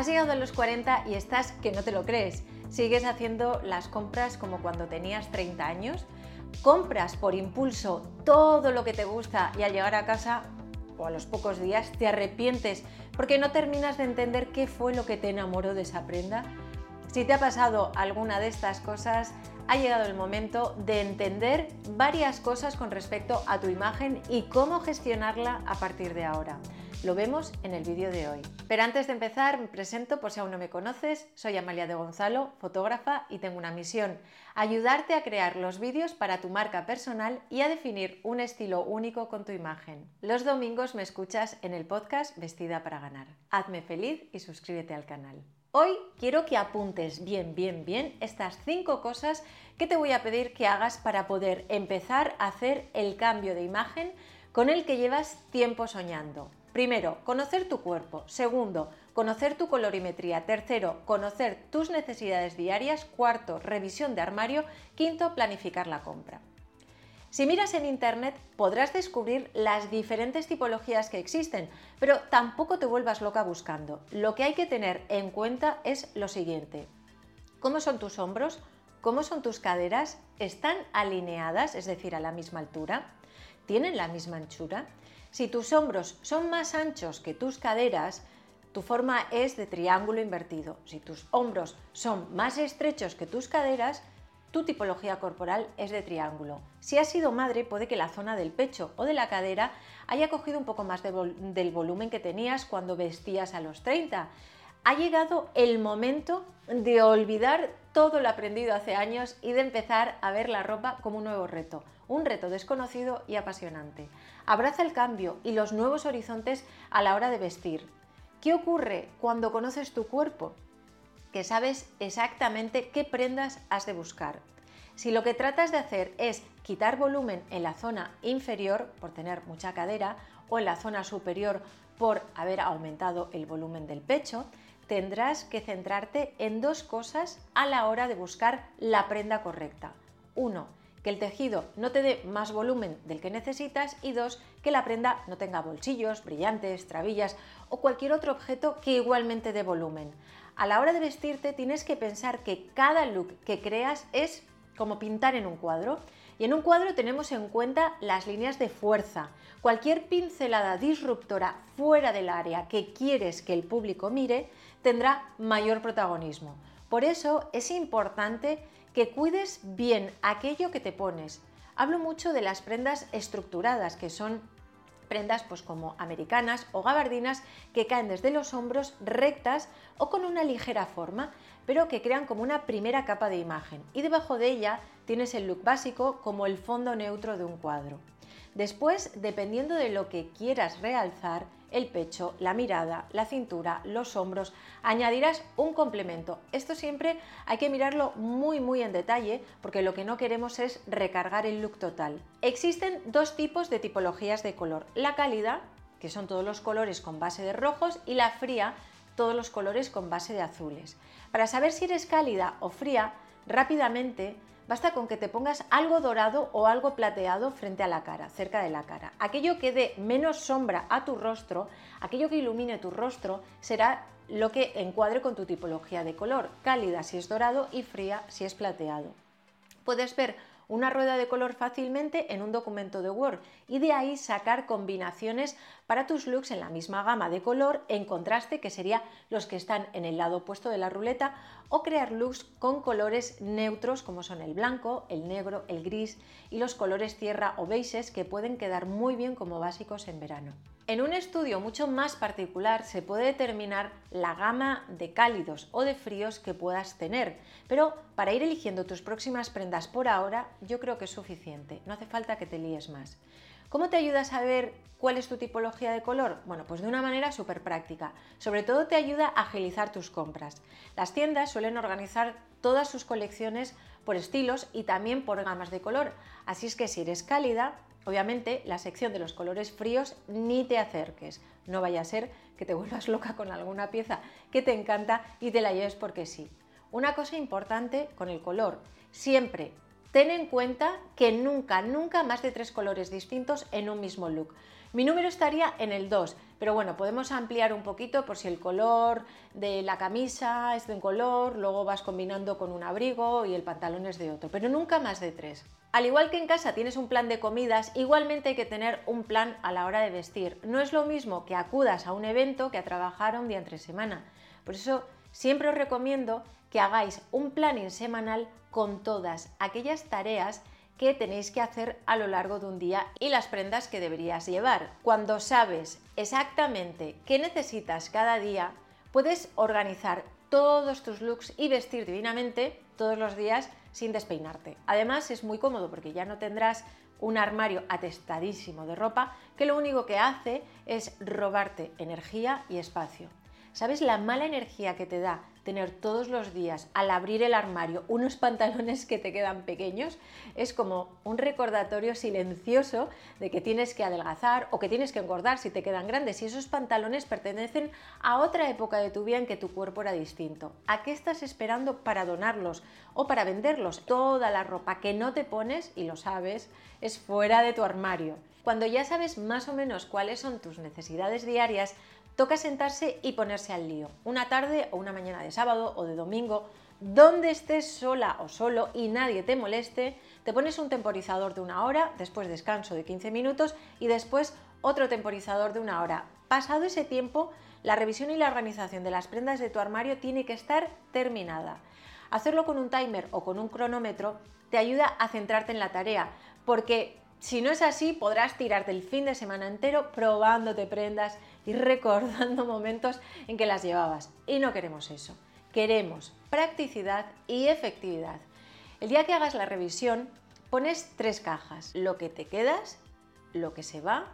Has llegado a los 40 y estás que no te lo crees. Sigues haciendo las compras como cuando tenías 30 años. Compras por impulso todo lo que te gusta y al llegar a casa o a los pocos días te arrepientes porque no terminas de entender qué fue lo que te enamoró de esa prenda. Si te ha pasado alguna de estas cosas, ha llegado el momento de entender varias cosas con respecto a tu imagen y cómo gestionarla a partir de ahora. Lo vemos en el vídeo de hoy. Pero antes de empezar, me presento por si aún no me conoces. Soy Amalia de Gonzalo, fotógrafa y tengo una misión, ayudarte a crear los vídeos para tu marca personal y a definir un estilo único con tu imagen. Los domingos me escuchas en el podcast Vestida para ganar. Hazme feliz y suscríbete al canal. Hoy quiero que apuntes bien, bien, bien estas cinco cosas que te voy a pedir que hagas para poder empezar a hacer el cambio de imagen con el que llevas tiempo soñando. Primero, conocer tu cuerpo. Segundo, conocer tu colorimetría. Tercero, conocer tus necesidades diarias. Cuarto, revisión de armario. Quinto, planificar la compra. Si miras en Internet podrás descubrir las diferentes tipologías que existen, pero tampoco te vuelvas loca buscando. Lo que hay que tener en cuenta es lo siguiente. ¿Cómo son tus hombros? ¿Cómo son tus caderas? ¿Están alineadas, es decir, a la misma altura? ¿Tienen la misma anchura? Si tus hombros son más anchos que tus caderas, tu forma es de triángulo invertido. Si tus hombros son más estrechos que tus caderas, tu tipología corporal es de triángulo. Si has sido madre, puede que la zona del pecho o de la cadera haya cogido un poco más del volumen que tenías cuando vestías a los 30. Ha llegado el momento de olvidar todo lo aprendido hace años y de empezar a ver la ropa como un nuevo reto, un reto desconocido y apasionante. Abraza el cambio y los nuevos horizontes a la hora de vestir. ¿Qué ocurre cuando conoces tu cuerpo? Que sabes exactamente qué prendas has de buscar. Si lo que tratas de hacer es quitar volumen en la zona inferior por tener mucha cadera o en la zona superior por haber aumentado el volumen del pecho, tendrás que centrarte en dos cosas a la hora de buscar la prenda correcta. Uno, que el tejido no te dé más volumen del que necesitas y dos, que la prenda no tenga bolsillos, brillantes, trabillas o cualquier otro objeto que igualmente dé volumen. A la hora de vestirte tienes que pensar que cada look que creas es como pintar en un cuadro. Y en un cuadro tenemos en cuenta las líneas de fuerza. Cualquier pincelada disruptora fuera del área que quieres que el público mire tendrá mayor protagonismo. Por eso es importante que cuides bien aquello que te pones. Hablo mucho de las prendas estructuradas, que son prendas pues como americanas o gabardinas que caen desde los hombros rectas o con una ligera forma, pero que crean como una primera capa de imagen y debajo de ella tienes el look básico como el fondo neutro de un cuadro. Después, dependiendo de lo que quieras realzar, el pecho, la mirada, la cintura, los hombros, añadirás un complemento. Esto siempre hay que mirarlo muy muy en detalle porque lo que no queremos es recargar el look total. Existen dos tipos de tipologías de color. La cálida, que son todos los colores con base de rojos, y la fría, todos los colores con base de azules. Para saber si eres cálida o fría, rápidamente Basta con que te pongas algo dorado o algo plateado frente a la cara, cerca de la cara. Aquello que dé menos sombra a tu rostro, aquello que ilumine tu rostro, será lo que encuadre con tu tipología de color, cálida si es dorado y fría si es plateado. Puedes ver una rueda de color fácilmente en un documento de Word y de ahí sacar combinaciones para tus looks en la misma gama de color en contraste que sería los que están en el lado opuesto de la ruleta o crear looks con colores neutros como son el blanco, el negro, el gris y los colores tierra o beiges que pueden quedar muy bien como básicos en verano. En un estudio mucho más particular se puede determinar la gama de cálidos o de fríos que puedas tener, pero para ir eligiendo tus próximas prendas por ahora yo creo que es suficiente, no hace falta que te líes más. ¿Cómo te ayuda a saber cuál es tu tipología de color? Bueno, pues de una manera súper práctica. Sobre todo te ayuda a agilizar tus compras. Las tiendas suelen organizar todas sus colecciones por estilos y también por gamas de color. Así es que si eres cálida, Obviamente, la sección de los colores fríos ni te acerques. No vaya a ser que te vuelvas loca con alguna pieza que te encanta y te la lleves porque sí. Una cosa importante con el color, siempre ten en cuenta que nunca, nunca más de tres colores distintos en un mismo look. Mi número estaría en el 2, pero bueno, podemos ampliar un poquito por si el color de la camisa es de un color, luego vas combinando con un abrigo y el pantalón es de otro, pero nunca más de 3. Al igual que en casa tienes un plan de comidas, igualmente hay que tener un plan a la hora de vestir. No es lo mismo que acudas a un evento que a trabajar un día entre semana. Por eso siempre os recomiendo que hagáis un planning semanal con todas aquellas tareas que tenéis que hacer a lo largo de un día y las prendas que deberías llevar. Cuando sabes exactamente qué necesitas cada día, puedes organizar todos tus looks y vestir divinamente todos los días sin despeinarte. Además es muy cómodo porque ya no tendrás un armario atestadísimo de ropa que lo único que hace es robarte energía y espacio. ¿Sabes la mala energía que te da tener todos los días al abrir el armario unos pantalones que te quedan pequeños? Es como un recordatorio silencioso de que tienes que adelgazar o que tienes que engordar si te quedan grandes y esos pantalones pertenecen a otra época de tu vida en que tu cuerpo era distinto. ¿A qué estás esperando para donarlos o para venderlos? Toda la ropa que no te pones, y lo sabes, es fuera de tu armario. Cuando ya sabes más o menos cuáles son tus necesidades diarias, toca sentarse y ponerse al lío. Una tarde o una mañana de sábado o de domingo, donde estés sola o solo y nadie te moleste, te pones un temporizador de una hora, después descanso de 15 minutos y después otro temporizador de una hora. Pasado ese tiempo, la revisión y la organización de las prendas de tu armario tiene que estar terminada. Hacerlo con un timer o con un cronómetro te ayuda a centrarte en la tarea, porque si no es así, podrás tirarte el fin de semana entero probándote prendas y recordando momentos en que las llevabas. Y no queremos eso. Queremos practicidad y efectividad. El día que hagas la revisión, pones tres cajas. Lo que te quedas, lo que se va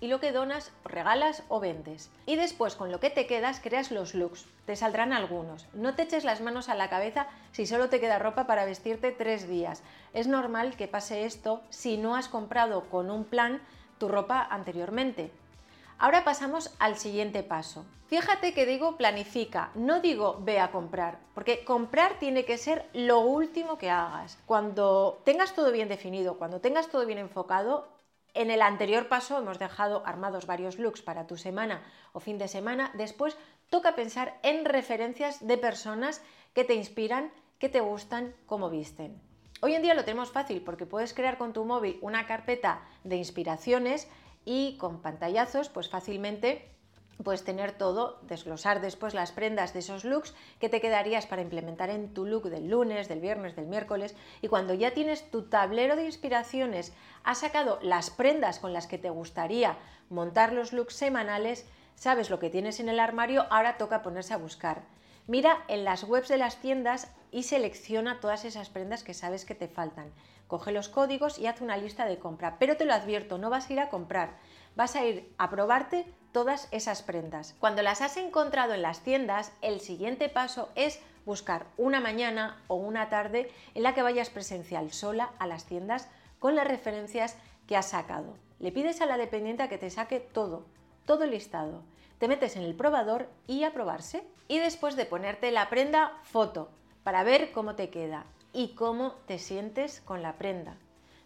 y lo que donas, regalas o vendes. Y después con lo que te quedas creas los looks. Te saldrán algunos. No te eches las manos a la cabeza si solo te queda ropa para vestirte tres días. Es normal que pase esto si no has comprado con un plan tu ropa anteriormente. Ahora pasamos al siguiente paso. Fíjate que digo planifica, no digo ve a comprar, porque comprar tiene que ser lo último que hagas. Cuando tengas todo bien definido, cuando tengas todo bien enfocado, en el anterior paso hemos dejado armados varios looks para tu semana o fin de semana. Después toca pensar en referencias de personas que te inspiran, que te gustan, cómo visten. Hoy en día lo tenemos fácil porque puedes crear con tu móvil una carpeta de inspiraciones y con pantallazos pues fácilmente puedes tener todo, desglosar después las prendas de esos looks que te quedarías para implementar en tu look del lunes, del viernes, del miércoles y cuando ya tienes tu tablero de inspiraciones, has sacado las prendas con las que te gustaría montar los looks semanales, sabes lo que tienes en el armario, ahora toca ponerse a buscar. Mira en las webs de las tiendas y selecciona todas esas prendas que sabes que te faltan. Coge los códigos y haz una lista de compra, pero te lo advierto, no vas a ir a comprar, vas a ir a probarte todas esas prendas. Cuando las has encontrado en las tiendas, el siguiente paso es buscar una mañana o una tarde en la que vayas presencial sola a las tiendas con las referencias que has sacado. Le pides a la dependiente que te saque todo, todo listado. Te metes en el probador y a probarse. Y después de ponerte la prenda, foto, para ver cómo te queda y cómo te sientes con la prenda.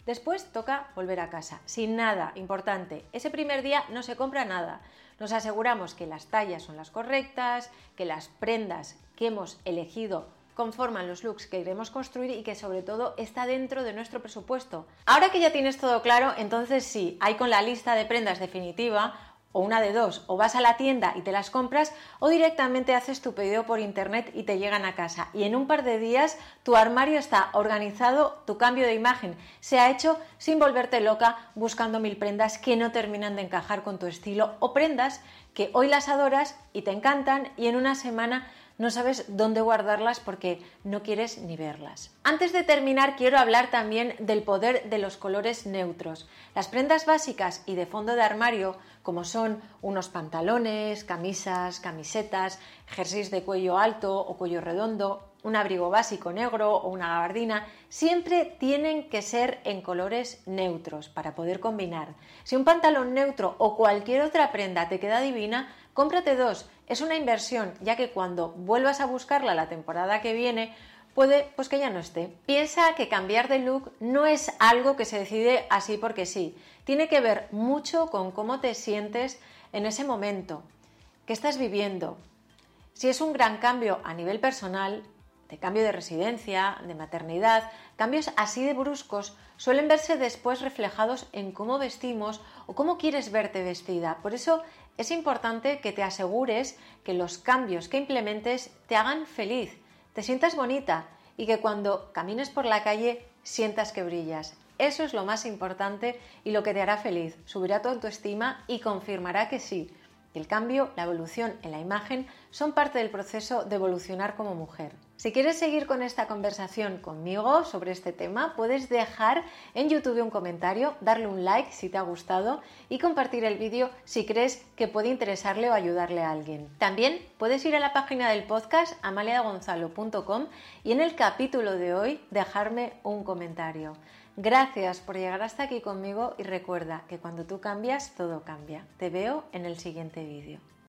Después toca volver a casa, sin nada, importante. Ese primer día no se compra nada. Nos aseguramos que las tallas son las correctas, que las prendas que hemos elegido conforman los looks que queremos construir y que sobre todo está dentro de nuestro presupuesto. Ahora que ya tienes todo claro, entonces sí, hay con la lista de prendas definitiva o una de dos, o vas a la tienda y te las compras, o directamente haces tu pedido por internet y te llegan a casa. Y en un par de días tu armario está organizado, tu cambio de imagen se ha hecho sin volverte loca buscando mil prendas que no terminan de encajar con tu estilo o prendas que hoy las adoras y te encantan y en una semana no sabes dónde guardarlas porque no quieres ni verlas. Antes de terminar, quiero hablar también del poder de los colores neutros. Las prendas básicas y de fondo de armario, como son unos pantalones, camisas, camisetas, jerseys de cuello alto o cuello redondo, un abrigo básico negro o una gabardina, siempre tienen que ser en colores neutros para poder combinar. Si un pantalón neutro o cualquier otra prenda te queda divina, cómprate dos es una inversión, ya que cuando vuelvas a buscarla la temporada que viene, puede pues que ya no esté. Piensa que cambiar de look no es algo que se decide así porque sí, tiene que ver mucho con cómo te sientes en ese momento, qué estás viviendo. Si es un gran cambio a nivel personal, cambio de residencia, de maternidad, cambios así de bruscos suelen verse después reflejados en cómo vestimos o cómo quieres verte vestida. Por eso es importante que te asegures que los cambios que implementes te hagan feliz, te sientas bonita y que cuando camines por la calle sientas que brillas. Eso es lo más importante y lo que te hará feliz. Subirá tu autoestima y confirmará que sí, el cambio, la evolución en la imagen son parte del proceso de evolucionar como mujer. Si quieres seguir con esta conversación conmigo sobre este tema, puedes dejar en YouTube un comentario, darle un like si te ha gustado y compartir el vídeo si crees que puede interesarle o ayudarle a alguien. También puedes ir a la página del podcast amaliagonzalo.com y en el capítulo de hoy dejarme un comentario. Gracias por llegar hasta aquí conmigo y recuerda que cuando tú cambias, todo cambia. Te veo en el siguiente vídeo.